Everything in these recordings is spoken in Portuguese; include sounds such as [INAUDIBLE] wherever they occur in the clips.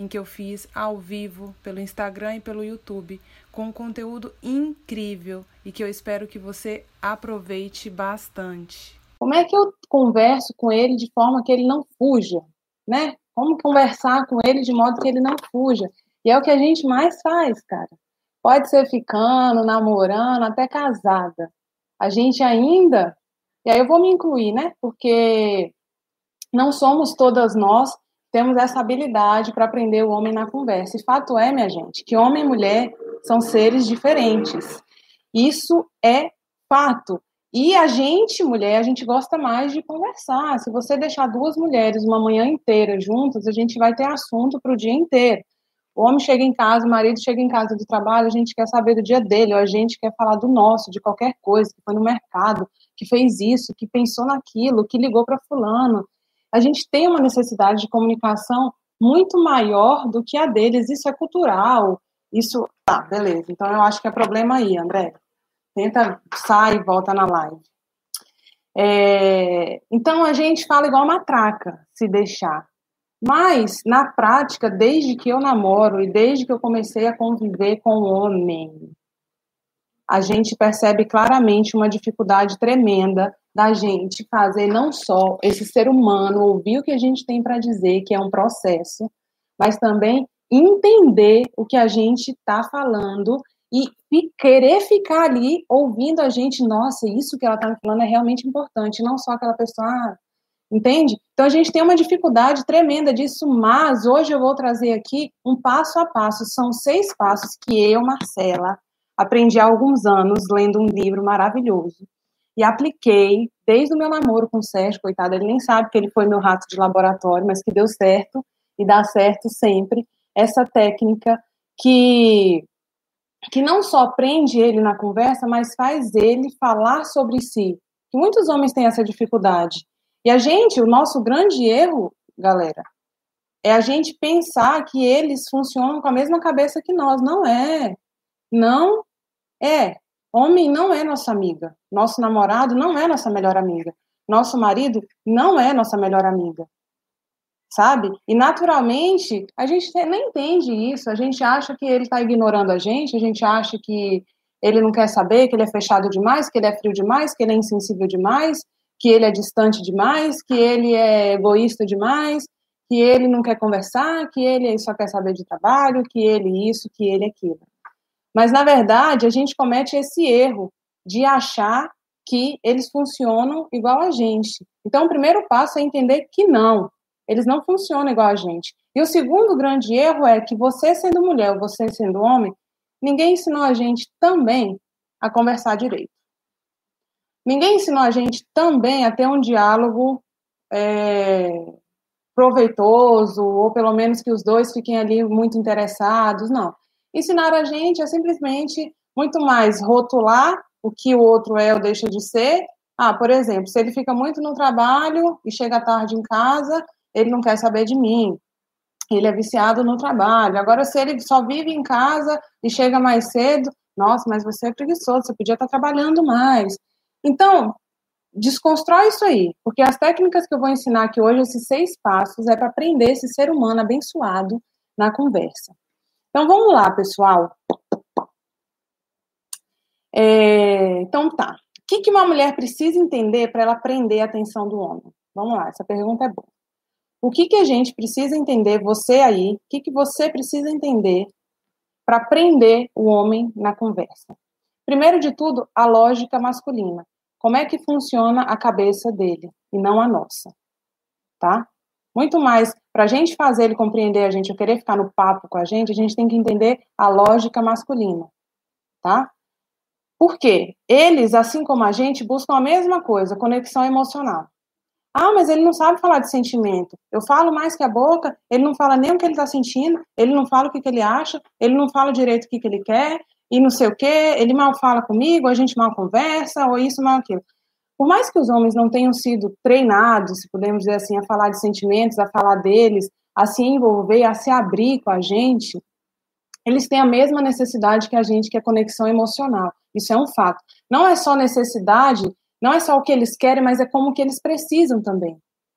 em que eu fiz ao vivo pelo Instagram e pelo YouTube, com um conteúdo incrível e que eu espero que você aproveite bastante. Como é que eu converso com ele de forma que ele não fuja, né? Como conversar com ele de modo que ele não fuja? E é o que a gente mais faz, cara. Pode ser ficando, namorando, até casada. A gente ainda, e aí eu vou me incluir, né? Porque não somos todas nós temos essa habilidade para aprender o homem na conversa. E fato é, minha gente, que homem e mulher são seres diferentes. Isso é fato. E a gente, mulher, a gente gosta mais de conversar. Se você deixar duas mulheres uma manhã inteira juntas, a gente vai ter assunto para o dia inteiro. O homem chega em casa, o marido chega em casa do trabalho, a gente quer saber do dia dele, ou a gente quer falar do nosso, de qualquer coisa, que foi no mercado, que fez isso, que pensou naquilo, que ligou para fulano a gente tem uma necessidade de comunicação muito maior do que a deles. Isso é cultural. Isso. Tá, beleza. Então eu acho que é problema aí, André. Tenta, sai e volta na live. É, então a gente fala igual matraca, se deixar. Mas, na prática, desde que eu namoro e desde que eu comecei a conviver com o homem, a gente percebe claramente uma dificuldade tremenda da gente fazer não só esse ser humano ouvir o que a gente tem para dizer, que é um processo, mas também entender o que a gente está falando e, querer ficar ali ouvindo a gente, nossa, isso que ela está falando é realmente importante, não só aquela pessoa, ah, entende? Então a gente tem uma dificuldade tremenda disso, mas hoje eu vou trazer aqui um passo a passo, são seis passos que eu, Marcela, aprendi há alguns anos lendo um livro maravilhoso e apliquei desde o meu namoro com o Sérgio, coitado, ele nem sabe que ele foi meu rato de laboratório, mas que deu certo e dá certo sempre. Essa técnica que que não só prende ele na conversa, mas faz ele falar sobre si. Que muitos homens têm essa dificuldade. E a gente, o nosso grande erro, galera, é a gente pensar que eles funcionam com a mesma cabeça que nós. Não é. Não é. Homem não é nossa amiga. Nosso namorado não é nossa melhor amiga. Nosso marido não é nossa melhor amiga. Sabe? E naturalmente, a gente nem entende isso. A gente acha que ele está ignorando a gente, a gente acha que ele não quer saber, que ele é fechado demais, que ele é frio demais, que ele é insensível demais, que ele é distante demais, que ele é egoísta demais, que ele não quer conversar, que ele só quer saber de trabalho, que ele isso, que ele aquilo. Mas, na verdade, a gente comete esse erro de achar que eles funcionam igual a gente. Então, o primeiro passo é entender que não, eles não funcionam igual a gente. E o segundo grande erro é que você sendo mulher ou você sendo homem, ninguém ensinou a gente também a conversar direito. Ninguém ensinou a gente também a ter um diálogo é, proveitoso, ou pelo menos que os dois fiquem ali muito interessados. Não. Ensinar a gente é simplesmente muito mais rotular o que o outro é ou deixa de ser. Ah, por exemplo, se ele fica muito no trabalho e chega tarde em casa, ele não quer saber de mim. Ele é viciado no trabalho. Agora, se ele só vive em casa e chega mais cedo, nossa, mas você é preguiçoso, você podia estar trabalhando mais. Então, desconstrói isso aí, porque as técnicas que eu vou ensinar aqui hoje, esses seis passos, é para aprender esse ser humano abençoado na conversa. Então vamos lá, pessoal. É, então tá. O que, que uma mulher precisa entender para ela prender a atenção do homem? Vamos lá, essa pergunta é boa. O que, que a gente precisa entender, você aí, o que, que você precisa entender para prender o homem na conversa? Primeiro de tudo, a lógica masculina. Como é que funciona a cabeça dele e não a nossa? Tá? Muito mais, para a gente fazer ele compreender a gente, ou querer ficar no papo com a gente, a gente tem que entender a lógica masculina, tá? Por quê? Eles, assim como a gente, buscam a mesma coisa, conexão emocional. Ah, mas ele não sabe falar de sentimento. Eu falo mais que a boca, ele não fala nem o que ele está sentindo, ele não fala o que, que ele acha, ele não fala direito o que, que ele quer, e não sei o quê, ele mal fala comigo, a gente mal conversa, ou isso, mal aquilo. Por mais que os homens não tenham sido treinados, se podemos dizer assim, a falar de sentimentos, a falar deles, a se envolver, a se abrir com a gente, eles têm a mesma necessidade que a gente, que é conexão emocional. Isso é um fato. Não é só necessidade, não é só o que eles querem, mas é como que eles precisam também.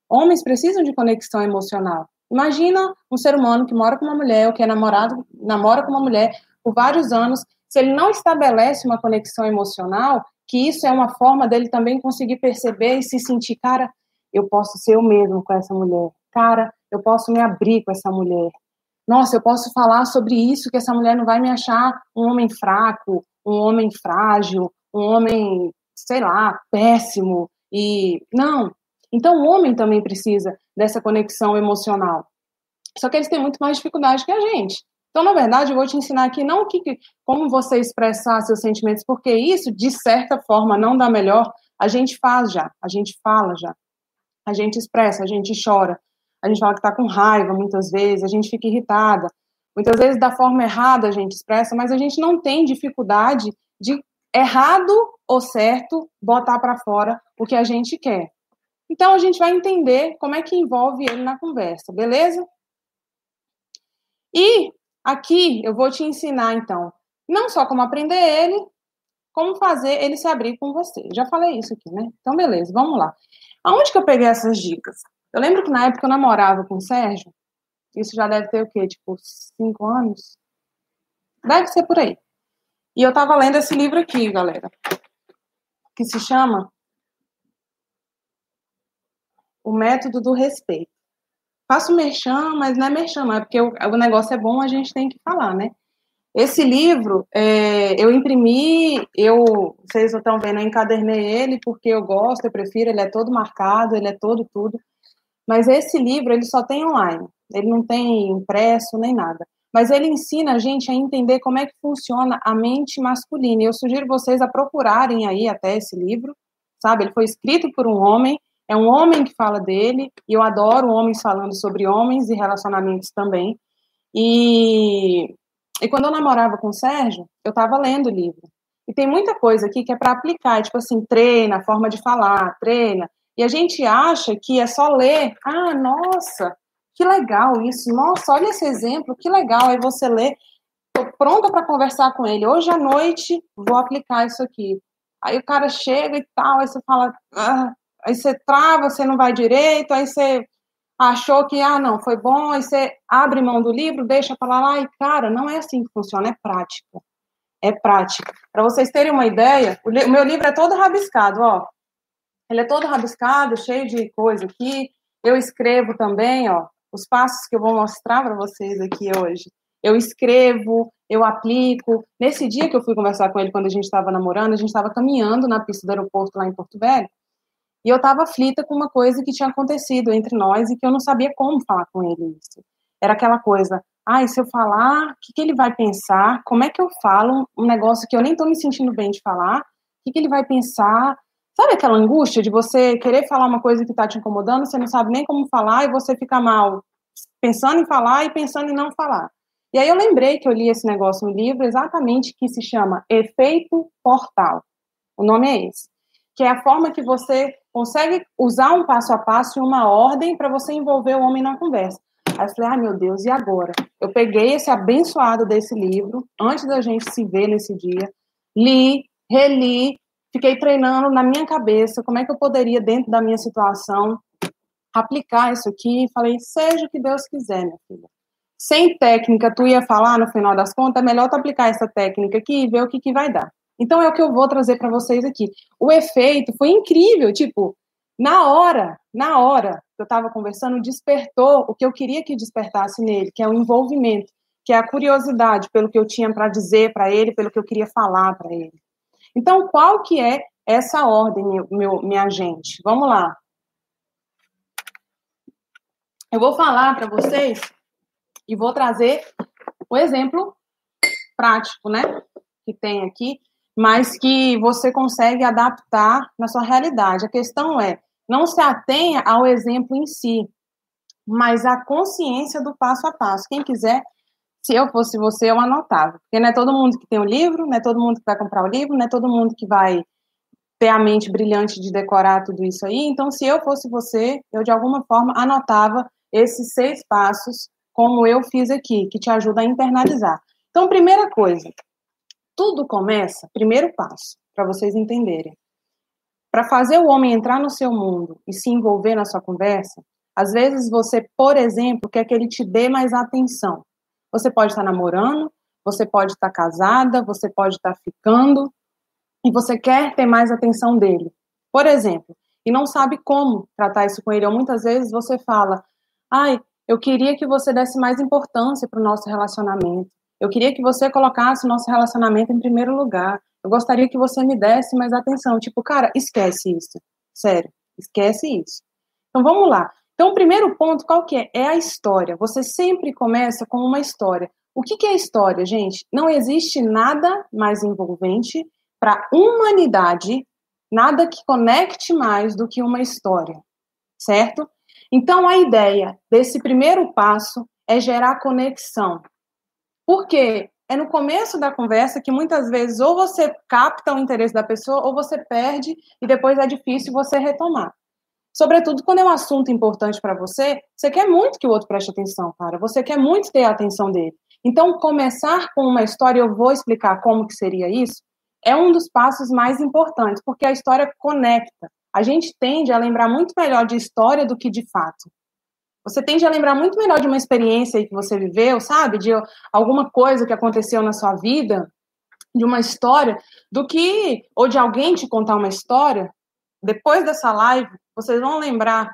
Homens precisam de conexão emocional. Imagina um ser humano que mora com uma mulher ou que é namorado, namora com uma mulher por vários anos, se ele não estabelece uma conexão emocional, que isso é uma forma dele também conseguir perceber e se sentir, cara, eu posso ser eu mesmo com essa mulher. Cara, eu posso me abrir com essa mulher. Nossa, eu posso falar sobre isso que essa mulher não vai me achar um homem fraco, um homem frágil, um homem, sei lá, péssimo. E não. Então o homem também precisa dessa conexão emocional. Só que eles têm muito mais dificuldade que a gente. Então, na verdade, eu vou te ensinar aqui não que, como você expressar seus sentimentos, porque isso, de certa forma, não dá melhor. A gente faz já, a gente fala já, a gente expressa, a gente chora, a gente fala que está com raiva muitas vezes, a gente fica irritada. Muitas vezes, da forma errada, a gente expressa, mas a gente não tem dificuldade de errado ou certo botar para fora o que a gente quer. Então, a gente vai entender como é que envolve ele na conversa, beleza? E Aqui eu vou te ensinar, então, não só como aprender ele, como fazer ele se abrir com você. Já falei isso aqui, né? Então, beleza, vamos lá. Aonde que eu peguei essas dicas? Eu lembro que na época eu namorava com o Sérgio, isso já deve ter o quê? Tipo, cinco anos? Deve ser por aí. E eu tava lendo esse livro aqui, galera, que se chama O Método do Respeito faço merchan, mas não é merchan, é porque o, o negócio é bom, a gente tem que falar, né? Esse livro, é, eu imprimi, eu, vocês estão vendo, eu encadernei ele porque eu gosto, eu prefiro, ele é todo marcado, ele é todo tudo. Mas esse livro, ele só tem online, ele não tem impresso nem nada. Mas ele ensina a gente a entender como é que funciona a mente masculina. E eu sugiro vocês a procurarem aí até esse livro, sabe? Ele foi escrito por um homem, é um homem que fala dele, e eu adoro homens falando sobre homens e relacionamentos também. E, e quando eu namorava com o Sérgio, eu estava lendo o livro. E tem muita coisa aqui que é para aplicar, tipo assim, treina, forma de falar, treina. E a gente acha que é só ler. Ah, nossa, que legal isso. Nossa, olha esse exemplo, que legal. Aí você lê, tô pronta para conversar com ele. Hoje à noite vou aplicar isso aqui. Aí o cara chega e tal, aí você fala, ah, aí você trava, você não vai direito, aí você achou que, ah, não, foi bom, aí você abre mão do livro, deixa para lá, e cara, não é assim que funciona, é prática. É prática. Para vocês terem uma ideia, o, o meu livro é todo rabiscado, ó. Ele é todo rabiscado, cheio de coisa aqui. Eu escrevo também, ó, os passos que eu vou mostrar para vocês aqui hoje. Eu escrevo, eu aplico. Nesse dia que eu fui conversar com ele, quando a gente estava namorando, a gente estava caminhando na pista do aeroporto lá em Porto Velho. E eu estava aflita com uma coisa que tinha acontecido entre nós e que eu não sabia como falar com ele isso. Era aquela coisa, ah, se eu falar, o que, que, ele vai pensar? Como é que eu falo um negócio que eu nem estou me sentindo bem de falar? O que, que ele vai pensar? Sabe aquela angústia de você querer falar uma coisa que está te incomodando, você não sabe nem como falar e você fica mal pensando em falar e pensando em não falar. E aí eu lembrei que eu li esse negócio no livro exatamente que se chama Efeito Portal. O nome é esse. Que é a forma que você consegue usar um passo a passo e uma ordem para você envolver o homem na conversa. Aí eu falei, ah, meu Deus, e agora? Eu peguei esse abençoado desse livro, antes da gente se ver nesse dia, li, reli, fiquei treinando na minha cabeça como é que eu poderia, dentro da minha situação, aplicar isso aqui. Falei, seja o que Deus quiser, minha filha. Sem técnica, tu ia falar no final das contas, é melhor tu aplicar essa técnica aqui e ver o que, que vai dar. Então é o que eu vou trazer para vocês aqui. O efeito foi incrível, tipo, na hora, na hora que eu estava conversando, despertou o que eu queria que despertasse nele, que é o envolvimento, que é a curiosidade pelo que eu tinha para dizer para ele, pelo que eu queria falar para ele. Então, qual que é essa ordem, meu, meu, minha gente? Vamos lá. Eu vou falar para vocês e vou trazer o exemplo prático, né? Que tem aqui mas que você consegue adaptar na sua realidade. A questão é, não se atenha ao exemplo em si, mas à consciência do passo a passo. Quem quiser, Se eu fosse você, eu anotava. Porque não é todo mundo que tem o livro, não é todo mundo que vai comprar o livro, não é todo mundo que vai ter a mente brilhante de decorar tudo isso aí. Então, se eu fosse você, eu de alguma forma anotava esses seis passos, como eu fiz aqui, que te ajuda a internalizar. Então, primeira coisa, tudo começa, primeiro passo, para vocês entenderem. Para fazer o homem entrar no seu mundo e se envolver na sua conversa, às vezes você, por exemplo, quer que ele te dê mais atenção. Você pode estar namorando, você pode estar casada, você pode estar ficando, e você quer ter mais atenção dele. Por exemplo, e não sabe como tratar isso com ele. Ou muitas vezes você fala: ai, eu queria que você desse mais importância para o nosso relacionamento. Eu queria que você colocasse o nosso relacionamento em primeiro lugar. Eu gostaria que você me desse mais atenção. Tipo, cara, esquece isso. Sério, esquece isso. Então vamos lá. Então, o primeiro ponto, qual que é? É a história. Você sempre começa com uma história. O que, que é história, gente? Não existe nada mais envolvente para a humanidade, nada que conecte mais do que uma história, certo? Então, a ideia desse primeiro passo é gerar conexão. Porque é no começo da conversa que muitas vezes ou você capta o interesse da pessoa ou você perde e depois é difícil você retomar. Sobretudo quando é um assunto importante para você, você quer muito que o outro preste atenção, cara. Você quer muito ter a atenção dele. Então, começar com uma história, eu vou explicar como que seria isso, é um dos passos mais importantes, porque a história conecta. A gente tende a lembrar muito melhor de história do que de fato. Você tende a lembrar muito melhor de uma experiência que você viveu, sabe? De alguma coisa que aconteceu na sua vida, de uma história, do que, ou de alguém te contar uma história. Depois dessa live, vocês vão lembrar,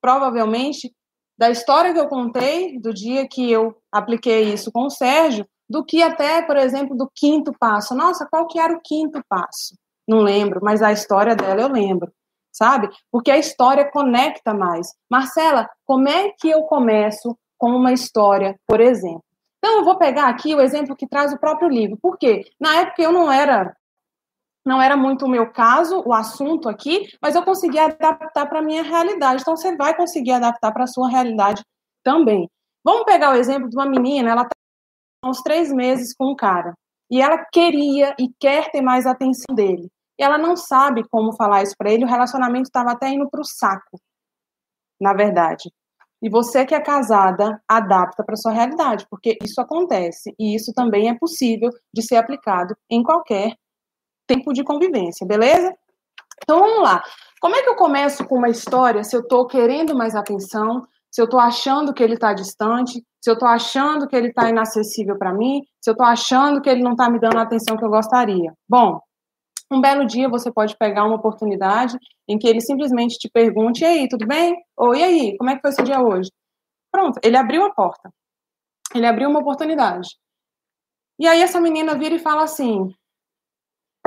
provavelmente, da história que eu contei, do dia que eu apliquei isso com o Sérgio, do que até, por exemplo, do quinto passo. Nossa, qual que era o quinto passo? Não lembro, mas a história dela eu lembro, sabe? Porque a história conecta mais. Marcela, como é que eu começo com uma história, por exemplo? Então, eu vou pegar aqui o exemplo que traz o próprio livro. Por quê? Na época eu não era não era muito o meu caso, o assunto aqui, mas eu consegui adaptar para a minha realidade. Então, você vai conseguir adaptar para a sua realidade também. Vamos pegar o exemplo de uma menina, ela está uns três meses com um cara. E ela queria e quer ter mais atenção dele. E ela não sabe como falar isso para ele, o relacionamento estava até indo para o saco, na verdade. E você que é casada, adapta para sua realidade, porque isso acontece e isso também é possível de ser aplicado em qualquer tempo de convivência, beleza? Então vamos lá. Como é que eu começo com uma história se eu estou querendo mais atenção, se eu estou achando que ele está distante, se eu estou achando que ele está inacessível para mim, se eu estou achando que ele não está me dando a atenção que eu gostaria. Bom, um belo dia você pode pegar uma oportunidade em que ele simplesmente te pergunte: e aí, tudo bem? Ou e aí, como é que foi seu dia hoje? Pronto, ele abriu a porta. Ele abriu uma oportunidade. E aí essa menina vira e fala assim: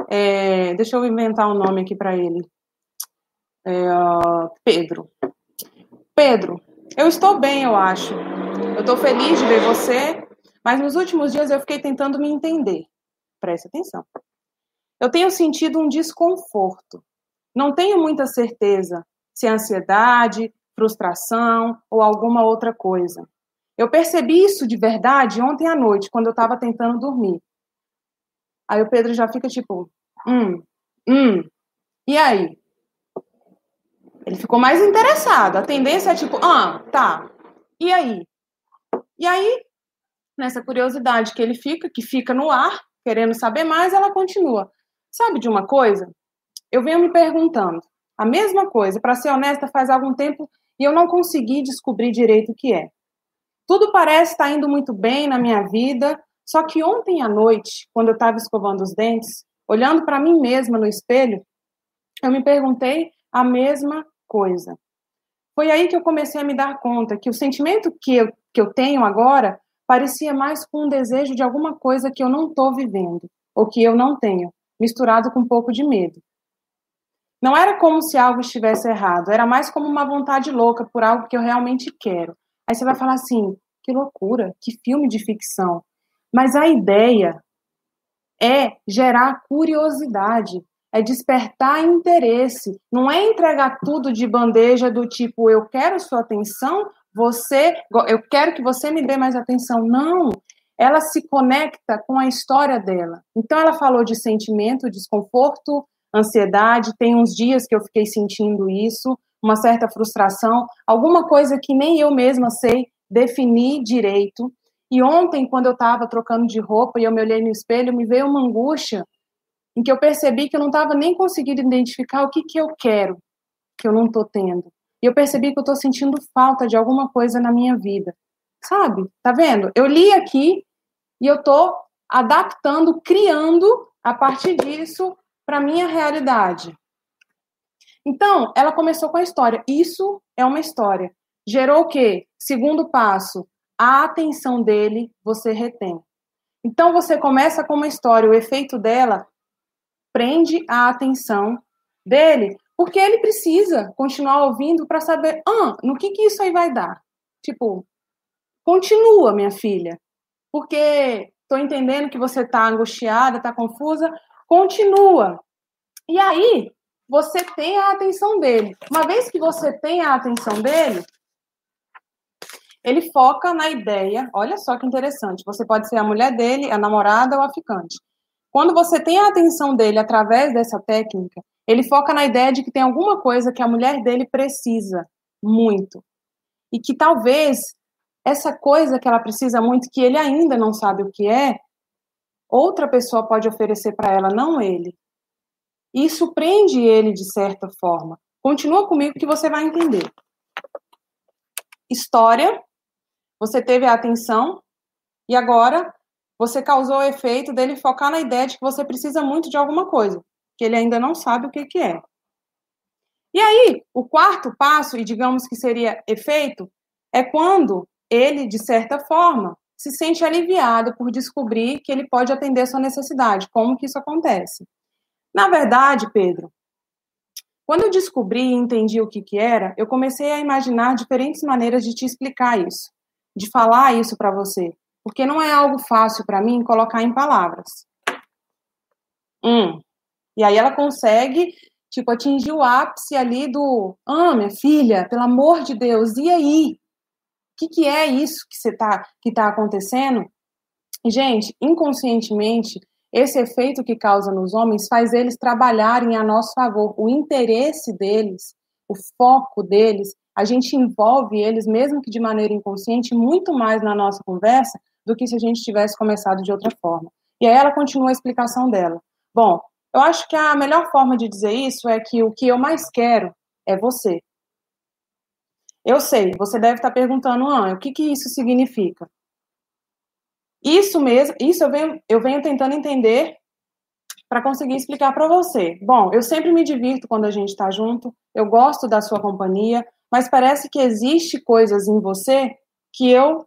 é, deixa eu inventar um nome aqui para ele. É, Pedro. Pedro, eu estou bem, eu acho. Eu estou feliz de ver você, mas nos últimos dias eu fiquei tentando me entender. Preste atenção. Eu tenho sentido um desconforto. Não tenho muita certeza se é ansiedade, frustração ou alguma outra coisa. Eu percebi isso de verdade ontem à noite, quando eu estava tentando dormir. Aí o Pedro já fica tipo, hum, hum, e aí? Ele ficou mais interessado. A tendência é tipo, ah, tá. E aí? E aí, nessa curiosidade que ele fica, que fica no ar, querendo saber mais, ela continua. Sabe de uma coisa? Eu venho me perguntando a mesma coisa, para ser honesta, faz algum tempo e eu não consegui descobrir direito o que é. Tudo parece estar indo muito bem na minha vida, só que ontem à noite, quando eu estava escovando os dentes, olhando para mim mesma no espelho, eu me perguntei a mesma coisa. Foi aí que eu comecei a me dar conta que o sentimento que eu, que eu tenho agora parecia mais com um desejo de alguma coisa que eu não estou vivendo, ou que eu não tenho, misturado com um pouco de medo. Não era como se algo estivesse errado, era mais como uma vontade louca por algo que eu realmente quero. Aí você vai falar assim: que loucura, que filme de ficção. Mas a ideia é gerar curiosidade, é despertar interesse, não é entregar tudo de bandeja do tipo eu quero sua atenção, você, eu quero que você me dê mais atenção. Não, ela se conecta com a história dela. Então, ela falou de sentimento, desconforto, ansiedade. Tem uns dias que eu fiquei sentindo isso, uma certa frustração, alguma coisa que nem eu mesma sei definir direito. E ontem, quando eu estava trocando de roupa e eu me olhei no espelho, me veio uma angústia em que eu percebi que eu não estava nem conseguindo identificar o que, que eu quero, que eu não estou tendo. E eu percebi que eu estou sentindo falta de alguma coisa na minha vida. Sabe? Tá vendo? Eu li aqui e eu estou adaptando, criando a partir disso para minha realidade. Então, ela começou com a história. Isso é uma história. Gerou o quê? Segundo passo, a atenção dele você retém. Então você começa com uma história, o efeito dela prende a atenção dele, porque ele precisa continuar ouvindo para saber, ah, no que que isso aí vai dar? Tipo, continua, minha filha, porque estou entendendo que você está angustiada, está confusa, continua. E aí, você tem a atenção dele. Uma vez que você tem a atenção dele, ele foca na ideia. Olha só que interessante. Você pode ser a mulher dele, a namorada ou a ficante. Quando você tem a atenção dele através dessa técnica, ele foca na ideia de que tem alguma coisa que a mulher dele precisa muito. E que talvez essa coisa que ela precisa muito, que ele ainda não sabe o que é, outra pessoa pode oferecer para ela, não ele. Isso prende ele de certa forma. Continua comigo que você vai entender. História, você teve a atenção e agora você causou o efeito dele focar na ideia de que você precisa muito de alguma coisa, que ele ainda não sabe o que, que é. E aí, o quarto passo, e digamos que seria efeito, é quando ele, de certa forma, se sente aliviado por descobrir que ele pode atender a sua necessidade. Como que isso acontece? Na verdade, Pedro, quando eu descobri e entendi o que, que era, eu comecei a imaginar diferentes maneiras de te explicar isso, de falar isso para você, porque não é algo fácil para mim colocar em palavras. Hum. E aí ela consegue, tipo, atingir o ápice ali do, ah, minha filha, pelo amor de Deus, e aí? Que, que é isso que você tá, acontecendo? Gente, inconscientemente, esse efeito que causa nos homens faz eles trabalharem a nosso favor. O interesse deles, o foco deles, a gente envolve eles, mesmo que de maneira inconsciente, muito mais na nossa conversa do que se a gente tivesse começado de outra forma. E aí ela continua a explicação dela. Bom, eu acho que a melhor forma de dizer isso é que o que eu mais quero é você. Eu sei, você deve estar perguntando, ah, o que, que isso significa? Isso mesmo, isso eu venho, eu venho tentando entender para conseguir explicar para você. Bom, eu sempre me divirto quando a gente está junto, eu gosto da sua companhia, mas parece que existe coisas em você que eu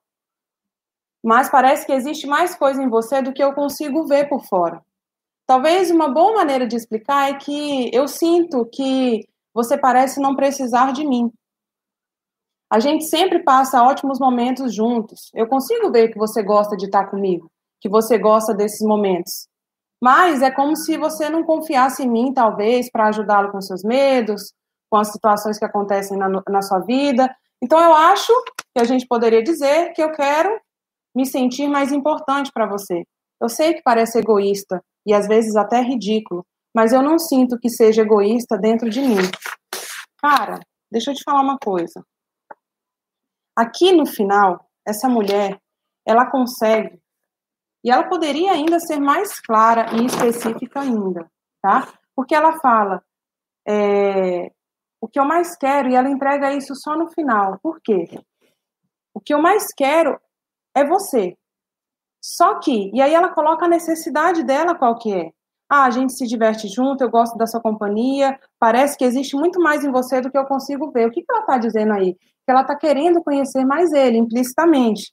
mas parece que existe mais coisa em você do que eu consigo ver por fora. Talvez uma boa maneira de explicar é que eu sinto que você parece não precisar de mim. A gente sempre passa ótimos momentos juntos. Eu consigo ver que você gosta de estar comigo, que você gosta desses momentos. Mas é como se você não confiasse em mim, talvez, para ajudá-lo com seus medos, com as situações que acontecem na, na sua vida. Então, eu acho que a gente poderia dizer que eu quero me sentir mais importante para você. Eu sei que parece egoísta e às vezes até ridículo, mas eu não sinto que seja egoísta dentro de mim. Cara, deixa eu te falar uma coisa. Aqui no final, essa mulher, ela consegue, e ela poderia ainda ser mais clara e específica ainda, tá? Porque ela fala, é, o que eu mais quero, e ela entrega isso só no final. Por quê? O que eu mais quero é você. Só que, e aí ela coloca a necessidade dela qual que é. Ah, a gente se diverte junto, eu gosto da sua companhia, parece que existe muito mais em você do que eu consigo ver. O que, que ela está dizendo aí? Ela está querendo conhecer mais ele, implicitamente.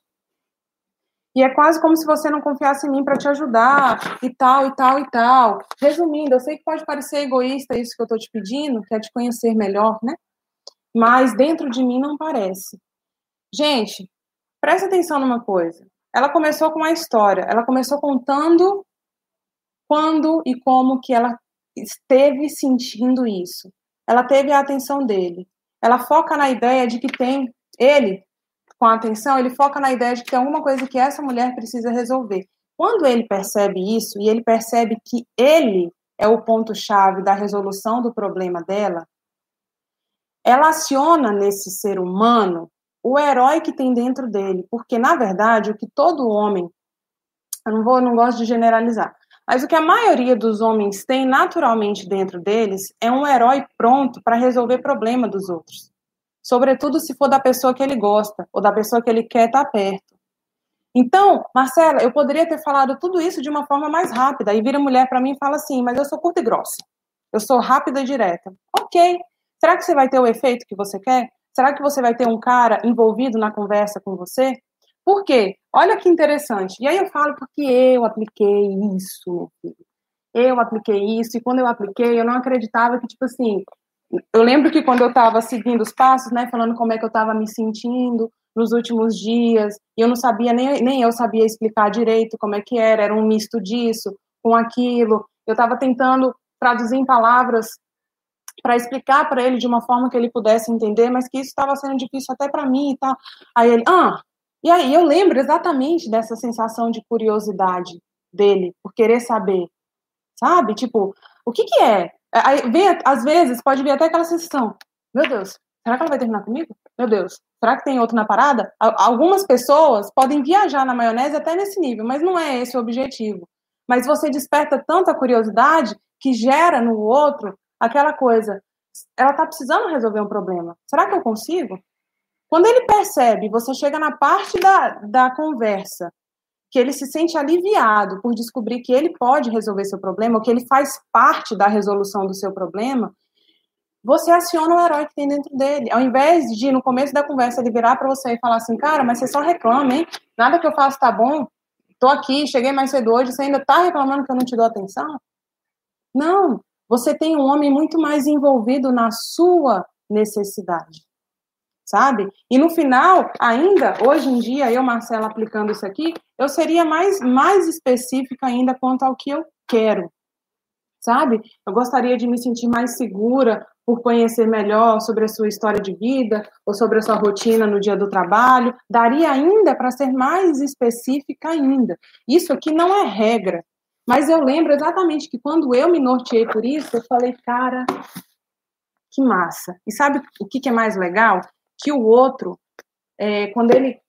E é quase como se você não confiasse em mim para te ajudar, e tal, e tal, e tal. Resumindo, eu sei que pode parecer egoísta isso que eu estou te pedindo, que é te conhecer melhor, né? Mas dentro de mim não parece. Gente, Presta atenção numa coisa. Ela começou com uma história. Ela começou contando quando e como que ela esteve sentindo isso. Ela teve a atenção dele. Ela foca na ideia de que tem ele com a atenção, ele foca na ideia de que tem alguma coisa que essa mulher precisa resolver. Quando ele percebe isso e ele percebe que ele é o ponto-chave da resolução do problema dela, ela aciona nesse ser humano o herói que tem dentro dele, porque na verdade o que todo homem, eu não vou, não gosto de generalizar, mas o que a maioria dos homens tem naturalmente dentro deles é um herói pronto para resolver problema dos outros. Sobretudo se for da pessoa que ele gosta ou da pessoa que ele quer estar tá perto. Então, Marcela, eu poderia ter falado tudo isso de uma forma mais rápida. E vira mulher para mim e fala assim: mas eu sou curta e grossa. Eu sou rápida e direta. Ok. Será que você vai ter o efeito que você quer? Será que você vai ter um cara envolvido na conversa com você? Por quê? Olha que interessante. E aí eu falo porque eu apliquei isso. Eu apliquei isso, e quando eu apliquei, eu não acreditava que, tipo assim, eu lembro que quando eu estava seguindo os passos, né, falando como é que eu estava me sentindo nos últimos dias, e eu não sabia, nem, nem eu sabia explicar direito como é que era, era um misto disso com aquilo. Eu estava tentando traduzir em palavras para explicar para ele de uma forma que ele pudesse entender, mas que isso estava sendo difícil até para mim e tal. Aí ele, ah, e aí eu lembro exatamente dessa sensação de curiosidade dele, por querer saber, sabe? Tipo, o que que é? Aí vem, às vezes, pode vir até aquela sensação, meu Deus, será que ela vai terminar comigo? Meu Deus, será que tem outro na parada? Algumas pessoas podem viajar na maionese até nesse nível, mas não é esse o objetivo. Mas você desperta tanta curiosidade que gera no outro aquela coisa. Ela está precisando resolver um problema. Será que eu consigo? Quando ele percebe, você chega na parte da, da conversa, que ele se sente aliviado por descobrir que ele pode resolver seu problema, ou que ele faz parte da resolução do seu problema, você aciona o herói que tem dentro dele. Ao invés de, no começo da conversa, ele virar para você e falar assim, cara, mas você só reclama, hein? Nada que eu faço tá bom. Tô aqui, cheguei mais cedo hoje, você ainda tá reclamando que eu não te dou atenção? Não, você tem um homem muito mais envolvido na sua necessidade sabe? E no final, ainda, hoje em dia, eu, Marcela, aplicando isso aqui, eu seria mais, mais específica ainda quanto ao que eu quero, sabe? Eu gostaria de me sentir mais segura por conhecer melhor sobre a sua história de vida ou sobre a sua rotina no dia do trabalho. Daria ainda para ser mais específica ainda. Isso aqui não é regra, mas eu lembro exatamente que quando eu me norteei por isso, eu falei, cara, que massa. E sabe o que, que é mais legal? Que o outro, é, quando ele.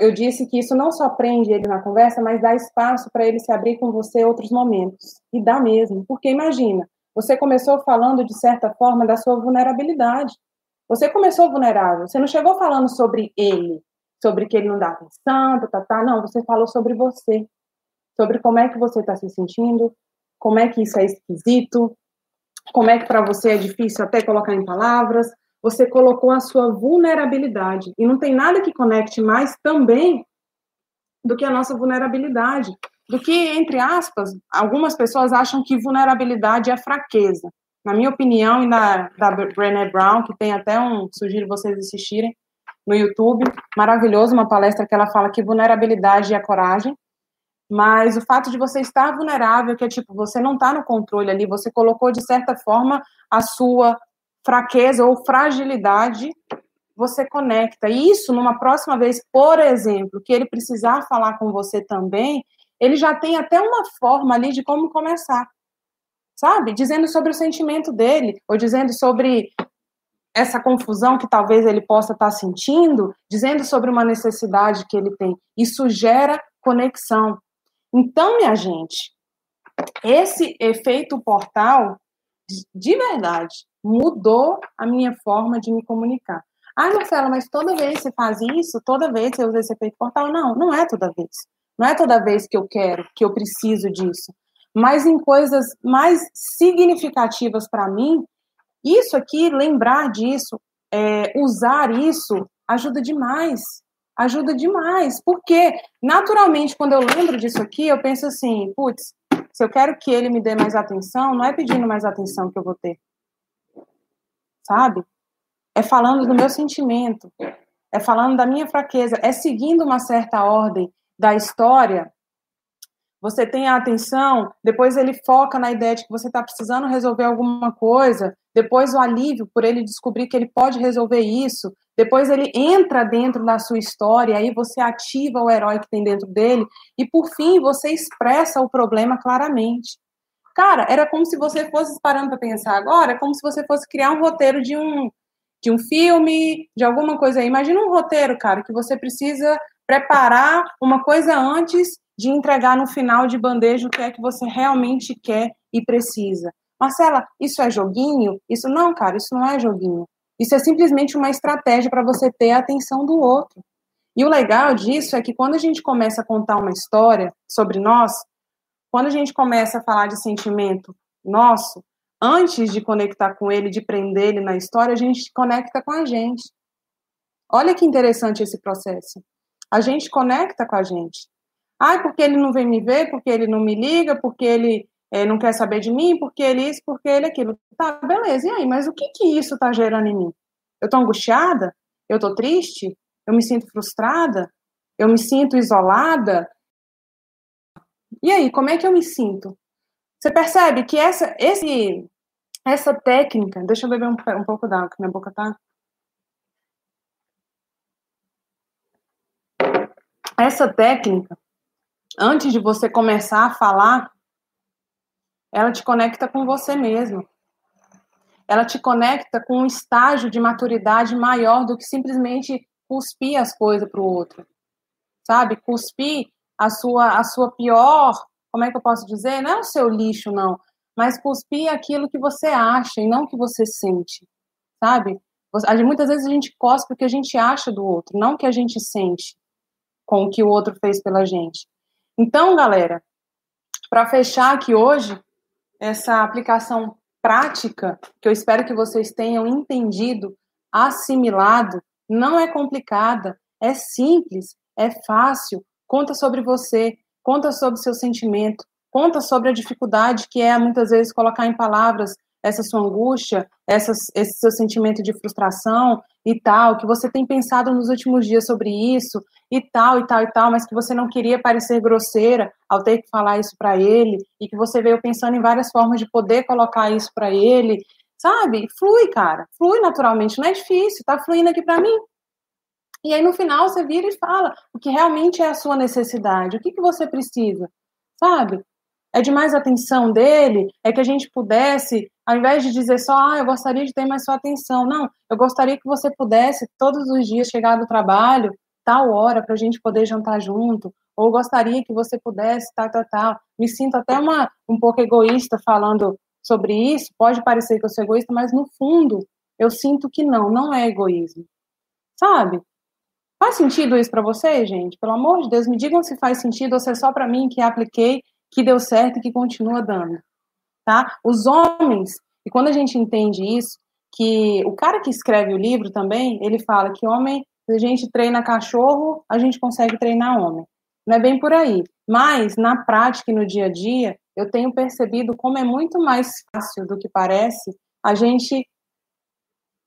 Eu disse que isso não só prende ele na conversa, mas dá espaço para ele se abrir com você em outros momentos. E dá mesmo. Porque imagina, você começou falando, de certa forma, da sua vulnerabilidade. Você começou vulnerável. Você não chegou falando sobre ele, sobre que ele não dá atenção, tá, tá, tá. Não, você falou sobre você. Sobre como é que você está se sentindo, como é que isso é esquisito, como é que para você é difícil até colocar em palavras, você colocou a sua vulnerabilidade. E não tem nada que conecte mais também do que a nossa vulnerabilidade. Do que, entre aspas, algumas pessoas acham que vulnerabilidade é fraqueza. Na minha opinião, e na da Brené Brown, que tem até um, sugiro vocês assistirem no YouTube, maravilhoso, uma palestra que ela fala que vulnerabilidade é coragem. Mas o fato de você estar vulnerável, que é tipo, você não está no controle ali, você colocou de certa forma a sua fraqueza ou fragilidade você conecta. E isso, numa próxima vez, por exemplo, que ele precisar falar com você também, ele já tem até uma forma ali de como começar. Sabe? Dizendo sobre o sentimento dele, ou dizendo sobre essa confusão que talvez ele possa estar sentindo, dizendo sobre uma necessidade que ele tem. Isso gera conexão. Então, minha gente, esse efeito portal, de verdade, mudou a minha forma de me comunicar. Ah, Marcela, mas toda vez você faz isso, toda vez você usa esse efeito portal? Não, não é toda vez. Não é toda vez que eu quero, que eu preciso disso. Mas em coisas mais significativas para mim, isso aqui, lembrar disso, é, usar isso, ajuda demais. Ajuda demais. Porque, naturalmente, quando eu lembro disso aqui, eu penso assim, putz, se eu quero que ele me dê mais atenção, não é pedindo mais atenção que eu vou ter sabe? É falando do meu sentimento, é falando da minha fraqueza, é seguindo uma certa ordem da história. Você tem a atenção, depois ele foca na ideia de que você está precisando resolver alguma coisa, depois o alívio por ele descobrir que ele pode resolver isso, depois ele entra dentro da sua história, aí você ativa o herói que tem dentro dele, e por fim você expressa o problema claramente. Cara, era como se você fosse parando para pensar agora, como se você fosse criar um roteiro de um de um filme, de alguma coisa aí. Imagina um roteiro, cara, que você precisa preparar uma coisa antes de entregar no final de bandeja o que é que você realmente quer e precisa. Marcela, isso é joguinho? Isso não, cara, isso não é joguinho. Isso é simplesmente uma estratégia para você ter a atenção do outro. E o legal disso é que quando a gente começa a contar uma história sobre nós, quando a gente começa a falar de sentimento nosso, antes de conectar com ele, de prender ele na história, a gente conecta com a gente. Olha que interessante esse processo. A gente conecta com a gente. Ah, porque ele não vem me ver, porque ele não me liga, porque ele é, não quer saber de mim, porque ele isso, porque ele aquilo. Tá, beleza. E aí, mas o que que isso está gerando em mim? Eu tô angustiada? Eu tô triste? Eu me sinto frustrada? Eu me sinto isolada? E aí, como é que eu me sinto? Você percebe que essa, esse, essa técnica. Deixa eu beber um, um pouco d'água, que minha boca tá. Essa técnica, antes de você começar a falar, ela te conecta com você mesmo. Ela te conecta com um estágio de maturidade maior do que simplesmente cuspir as coisas para o outro. Sabe? Cuspir a sua, a sua pior, como é que eu posso dizer? Não é o seu lixo, não. Mas cuspir aquilo que você acha e não o que você sente. Sabe? Muitas vezes a gente cospe o que a gente acha do outro, não o que a gente sente com o que o outro fez pela gente. Então, galera, para fechar aqui hoje, essa aplicação prática, que eu espero que vocês tenham entendido, assimilado, não é complicada, é simples, é fácil, conta sobre você, conta sobre seu sentimento, conta sobre a dificuldade que é muitas vezes colocar em palavras essa sua angústia, essas, esse seu sentimento de frustração e tal, que você tem pensado nos últimos dias sobre isso e tal e tal e tal, mas que você não queria parecer grosseira ao ter que falar isso para ele e que você veio pensando em várias formas de poder colocar isso para ele, sabe? Flui, cara, flui naturalmente, não é difícil, tá fluindo aqui para mim. E aí no final você vira e fala o que realmente é a sua necessidade, o que, que você precisa, sabe? é de mais atenção dele, é que a gente pudesse, ao invés de dizer só, ah, eu gostaria de ter mais sua atenção, não, eu gostaria que você pudesse todos os dias chegar do trabalho, tal hora, para a gente poder jantar junto, ou gostaria que você pudesse, tal, tal, tal. Me sinto até uma, um pouco egoísta falando sobre isso, pode parecer que eu sou egoísta, mas no fundo, eu sinto que não, não é egoísmo. Sabe? Faz sentido isso para vocês, gente? Pelo amor de Deus, me digam se faz sentido ou se é só para mim que apliquei que deu certo e que continua dando, tá? Os homens, e quando a gente entende isso, que o cara que escreve o livro também, ele fala que homem, se a gente treina cachorro, a gente consegue treinar homem. Não é bem por aí. Mas, na prática e no dia a dia, eu tenho percebido como é muito mais fácil do que parece a gente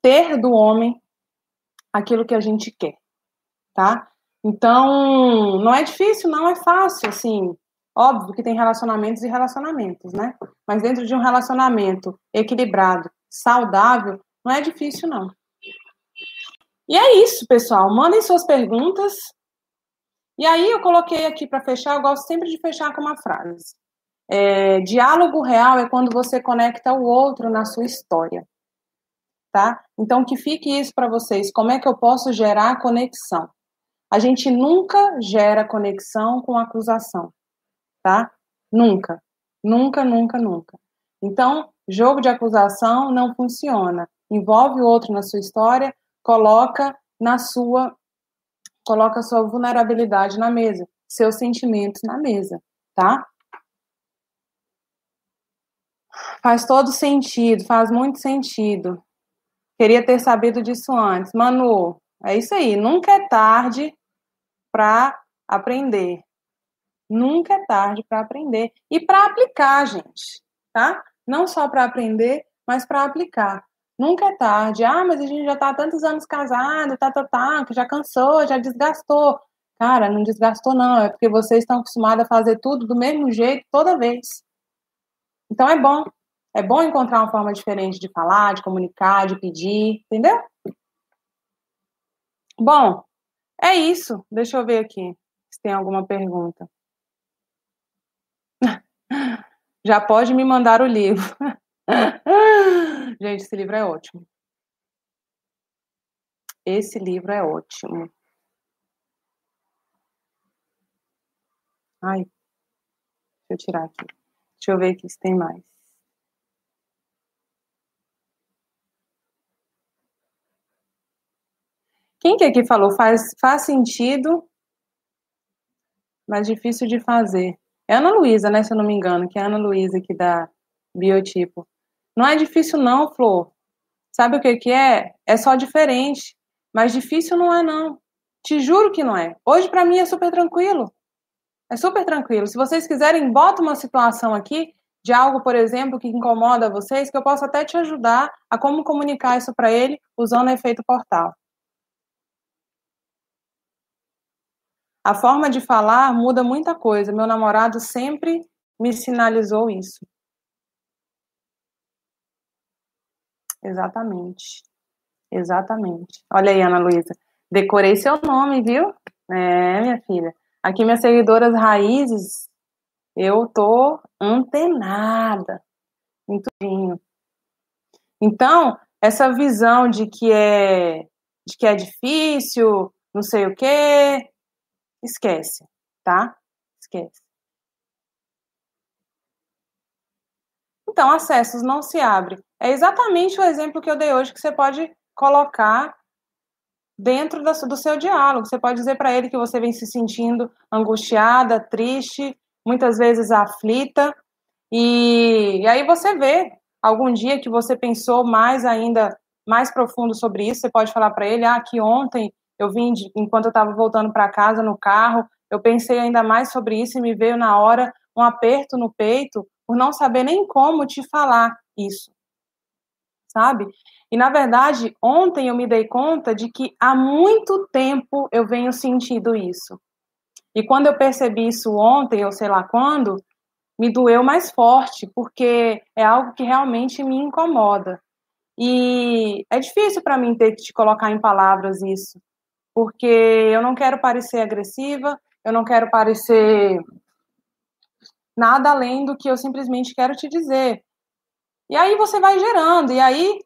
ter do homem aquilo que a gente quer, tá? Então, não é difícil, não é fácil, assim, Óbvio que tem relacionamentos e relacionamentos, né? Mas dentro de um relacionamento equilibrado, saudável, não é difícil, não. E é isso, pessoal. Mandem suas perguntas. E aí eu coloquei aqui para fechar, eu gosto sempre de fechar com uma frase. É, diálogo real é quando você conecta o outro na sua história. Tá? Então, que fique isso para vocês. Como é que eu posso gerar conexão? A gente nunca gera conexão com acusação tá? Nunca. Nunca, nunca, nunca. Então, jogo de acusação não funciona. Envolve o outro na sua história, coloca na sua coloca sua vulnerabilidade na mesa, seus sentimentos na mesa, tá? Faz todo sentido, faz muito sentido. Queria ter sabido disso antes. Manu, é isso aí. Nunca é tarde para aprender. Nunca é tarde para aprender e para aplicar, gente, tá? Não só para aprender, mas para aplicar. Nunca é tarde. Ah, mas a gente já está há tantos anos casado, tá, tá, tá, que já cansou, já desgastou. Cara, não desgastou não, é porque vocês estão acostumados a fazer tudo do mesmo jeito toda vez. Então é bom. É bom encontrar uma forma diferente de falar, de comunicar, de pedir, entendeu? Bom, é isso. Deixa eu ver aqui se tem alguma pergunta. [LAUGHS] Já pode me mandar o livro. [LAUGHS] Gente, esse livro é ótimo. Esse livro é ótimo. Ai, deixa eu tirar aqui. Deixa eu ver aqui se tem mais. Quem que aqui falou? Faz, faz sentido, mas difícil de fazer. É Ana Luísa, né? Se eu não me engano, que é a Ana Luísa aqui da Biotipo. Não é difícil, não, Flor. Sabe o que, que é? É só diferente. Mas difícil não é, não. Te juro que não é. Hoje, para mim, é super tranquilo. É super tranquilo. Se vocês quiserem, bota uma situação aqui de algo, por exemplo, que incomoda vocês, que eu posso até te ajudar a como comunicar isso para ele usando o efeito portal. A forma de falar muda muita coisa. Meu namorado sempre me sinalizou isso. Exatamente. Exatamente. Olha aí, Ana Luísa. Decorei seu nome, viu? É, minha filha. Aqui, minhas seguidoras raízes, eu tô antenada em tudinho. Então, essa visão de que é de que é difícil, não sei o quê, esquece, tá? Esquece. Então, acessos não se abre. É exatamente o exemplo que eu dei hoje que você pode colocar dentro do seu diálogo. Você pode dizer para ele que você vem se sentindo angustiada, triste, muitas vezes aflita, e, e aí você vê algum dia que você pensou mais ainda, mais profundo sobre isso, você pode falar para ele, ah, que ontem eu vim, de, enquanto eu estava voltando para casa no carro, eu pensei ainda mais sobre isso e me veio na hora um aperto no peito por não saber nem como te falar isso, sabe? E na verdade, ontem eu me dei conta de que há muito tempo eu venho sentindo isso. E quando eu percebi isso ontem, ou sei lá quando, me doeu mais forte, porque é algo que realmente me incomoda. E é difícil para mim ter que te colocar em palavras isso, porque eu não quero parecer agressiva, eu não quero parecer nada além do que eu simplesmente quero te dizer. E aí você vai gerando, e aí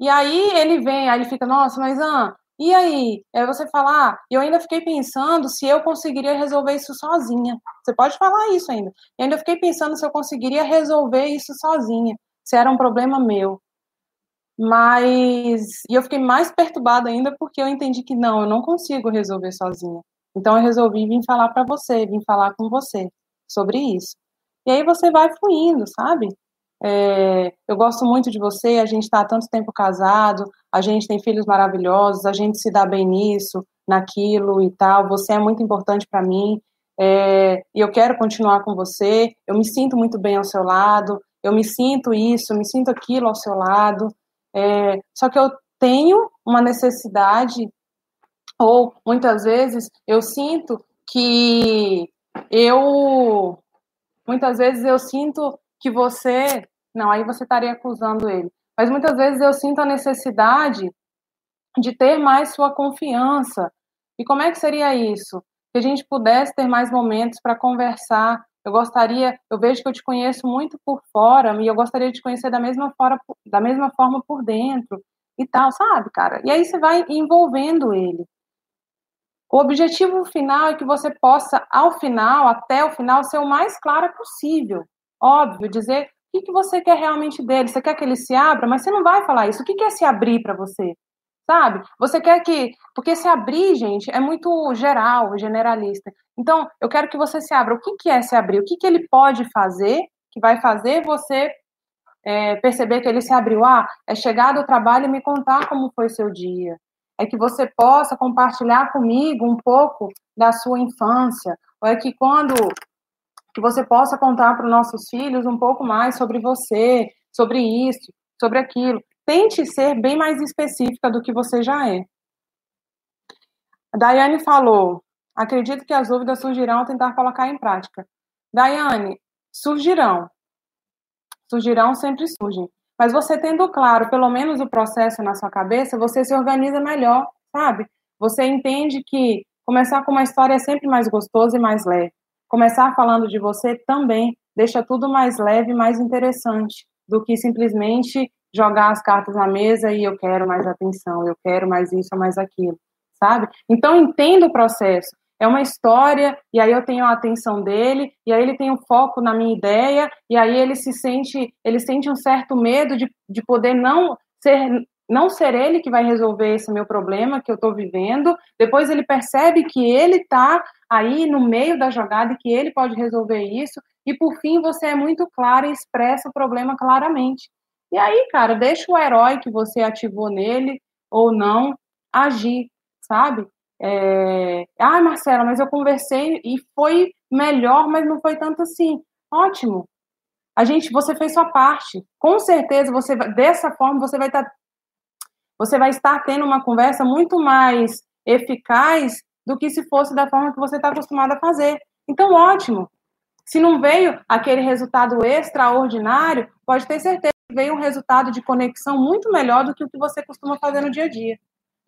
e aí ele vem, aí ele fica, nossa, mas ah, e aí? Aí você fala, ah, eu ainda fiquei pensando se eu conseguiria resolver isso sozinha. Você pode falar isso ainda. Eu ainda fiquei pensando se eu conseguiria resolver isso sozinha, se era um problema meu. Mas e eu fiquei mais perturbada ainda porque eu entendi que não, eu não consigo resolver sozinha. Então eu resolvi vir falar para você, vir falar com você sobre isso. E aí você vai fluindo, sabe? É, eu gosto muito de você, a gente está há tanto tempo casado, a gente tem filhos maravilhosos, a gente se dá bem nisso, naquilo e tal. Você é muito importante para mim é, e eu quero continuar com você. Eu me sinto muito bem ao seu lado, eu me sinto isso, eu me sinto aquilo ao seu lado. É, só que eu tenho uma necessidade, ou muitas vezes eu sinto que eu. Muitas vezes eu sinto que você. Não, aí você estaria acusando ele. Mas muitas vezes eu sinto a necessidade de ter mais sua confiança. E como é que seria isso? Se a gente pudesse ter mais momentos para conversar, eu gostaria, eu vejo que eu te conheço muito por fora e eu gostaria de te conhecer da mesma, fora, da mesma forma por dentro e tal, sabe, cara? E aí você vai envolvendo ele. O objetivo final é que você possa, ao final, até o final, ser o mais clara possível. Óbvio, dizer o que, que você quer realmente dele. Você quer que ele se abra, mas você não vai falar isso. O que, que é se abrir para você? Sabe? Você quer que. Porque se abrir, gente, é muito geral, generalista. Então, eu quero que você se abra. O que, que é se abrir? O que, que ele pode fazer que vai fazer você é, perceber que ele se abriu? Ah, é chegar do trabalho e me contar como foi seu dia. É que você possa compartilhar comigo um pouco da sua infância. Ou é que quando que você possa contar para os nossos filhos um pouco mais sobre você, sobre isso, sobre aquilo. Tente ser bem mais específica do que você já é. A Daiane falou: acredito que as dúvidas surgirão ao tentar colocar em prática. Daiane, surgirão. Surgirão, sempre surgem. Mas você tendo claro, pelo menos o processo na sua cabeça, você se organiza melhor, sabe? você entende que começar com uma história é sempre mais gostoso e mais leve. Começar falando de você também deixa tudo mais leve e mais interessante do que simplesmente jogar as cartas na mesa e eu quero mais atenção, eu quero mais isso mais aquilo, sabe? Então entenda o processo. É uma história, e aí eu tenho a atenção dele, e aí ele tem um foco na minha ideia, e aí ele se sente, ele sente um certo medo de, de poder não ser não ser ele que vai resolver esse meu problema que eu estou vivendo. Depois ele percebe que ele está aí no meio da jogada e que ele pode resolver isso. E por fim, você é muito claro e expressa o problema claramente. E aí, cara, deixa o herói que você ativou nele ou não agir, sabe? É... Ah, Marcela, mas eu conversei e foi melhor, mas não foi tanto assim. Ótimo. A gente, você fez sua parte. Com certeza, você dessa forma você vai estar tá você vai estar tendo uma conversa muito mais eficaz do que se fosse da forma que você está acostumado a fazer. Então, ótimo. Se não veio aquele resultado extraordinário, pode ter certeza que veio um resultado de conexão muito melhor do que o que você costuma fazer no dia a dia.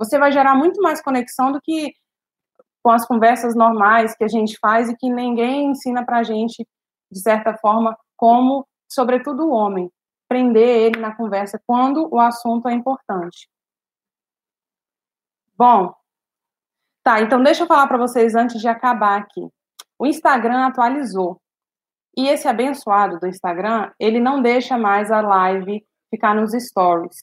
Você vai gerar muito mais conexão do que com as conversas normais que a gente faz e que ninguém ensina para a gente, de certa forma, como, sobretudo o homem, prender ele na conversa quando o assunto é importante. Bom, tá, então deixa eu falar para vocês antes de acabar aqui. O Instagram atualizou. E esse abençoado do Instagram, ele não deixa mais a live ficar nos stories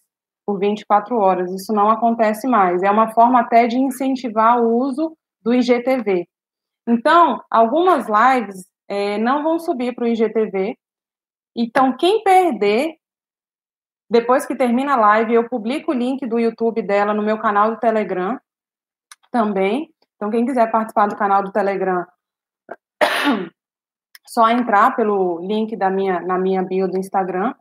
por 24 horas. Isso não acontece mais. É uma forma até de incentivar o uso do IGTV. Então, algumas lives é, não vão subir para o IGTV. Então, quem perder depois que termina a live, eu publico o link do YouTube dela no meu canal do Telegram também. Então, quem quiser participar do canal do Telegram, [COUGHS] só entrar pelo link da minha, na minha bio do Instagram.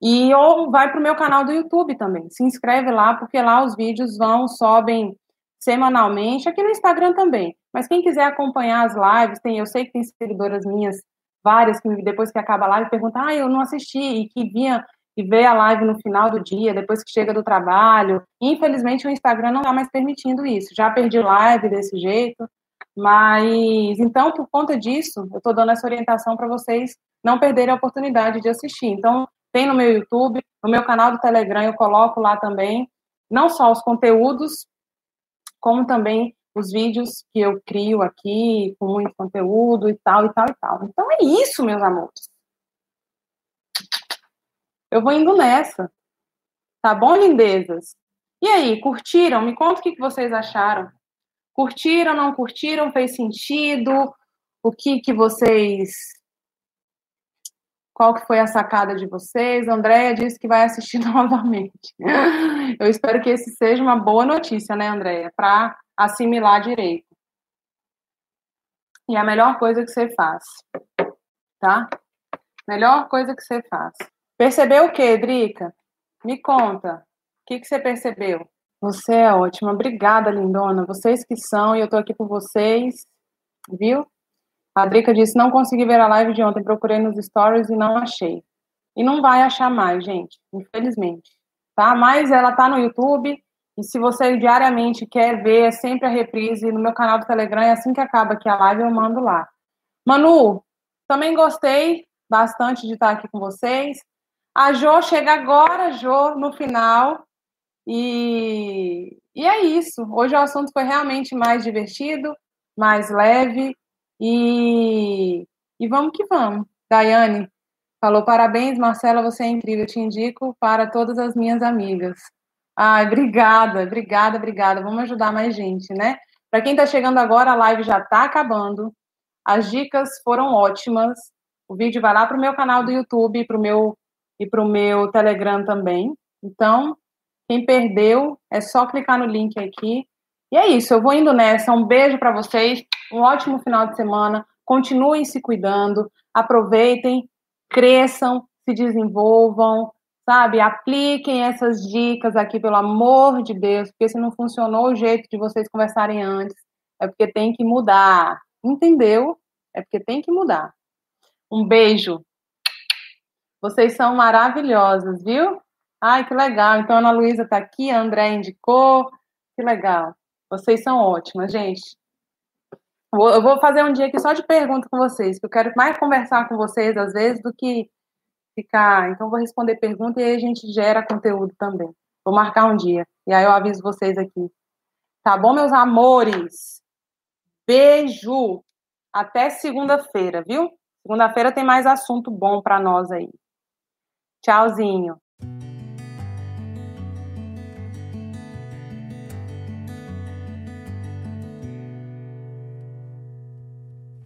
E ou vai para o meu canal do YouTube também. Se inscreve lá, porque lá os vídeos vão, sobem semanalmente, aqui no Instagram também. Mas quem quiser acompanhar as lives, tem, eu sei que tem seguidoras minhas, várias, que depois que acaba a live perguntam, ah, eu não assisti, e que vinha e vê a live no final do dia, depois que chega do trabalho. Infelizmente, o Instagram não está mais permitindo isso. Já perdi live desse jeito, mas então, por conta disso, eu estou dando essa orientação para vocês não perderem a oportunidade de assistir. Então, tem no meu YouTube, no meu canal do Telegram, eu coloco lá também, não só os conteúdos, como também os vídeos que eu crio aqui, com muito conteúdo e tal, e tal, e tal. Então é isso, meus amores. Eu vou indo nessa. Tá bom, lindezas? E aí, curtiram? Me conta o que vocês acharam. Curtiram, não curtiram? Fez sentido? O que que vocês... Qual que foi a sacada de vocês? Andréia disse que vai assistir [LAUGHS] novamente. Eu espero que esse seja uma boa notícia, né, Andréia? Para assimilar direito. E a melhor coisa que você faz, tá? Melhor coisa que você faz. Percebeu o que, Drica? Me conta. O que, que você percebeu? Você é ótima. Obrigada, lindona. Vocês que são, e eu tô aqui por vocês. Viu? A Drica disse: não consegui ver a live de ontem, procurei nos stories e não achei. E não vai achar mais, gente, infelizmente. Tá? Mas ela tá no YouTube. E se você diariamente quer ver, é sempre a reprise no meu canal do Telegram. E assim que acaba aqui a live, eu mando lá. Manu, também gostei bastante de estar aqui com vocês. A Jo chega agora, Jo, no final. E, e é isso. Hoje o assunto foi realmente mais divertido, mais leve. E, e vamos que vamos. Daiane falou: parabéns, Marcela, você é incrível. Te indico para todas as minhas amigas. Ai, obrigada, obrigada, obrigada. Vamos ajudar mais gente, né? Para quem está chegando agora, a live já está acabando. As dicas foram ótimas. O vídeo vai lá para o meu canal do YouTube, para o meu e para o meu Telegram também. Então, quem perdeu, é só clicar no link aqui. E é isso, eu vou indo nessa. Um beijo para vocês, um ótimo final de semana. Continuem se cuidando, aproveitem, cresçam, se desenvolvam, sabe? Apliquem essas dicas aqui, pelo amor de Deus, porque se não funcionou o jeito de vocês conversarem antes, é porque tem que mudar. Entendeu? É porque tem que mudar. Um beijo. Vocês são maravilhosas, viu? Ai, que legal. Então, a Ana Luísa está aqui, a André indicou. Que legal. Vocês são ótimas, gente. Eu vou fazer um dia aqui só de pergunta com vocês, que eu quero mais conversar com vocês às vezes do que ficar. Então, vou responder pergunta e aí a gente gera conteúdo também. Vou marcar um dia. E aí eu aviso vocês aqui. Tá bom, meus amores? Beijo. Até segunda-feira, viu? Segunda-feira tem mais assunto bom para nós aí. Tchauzinho.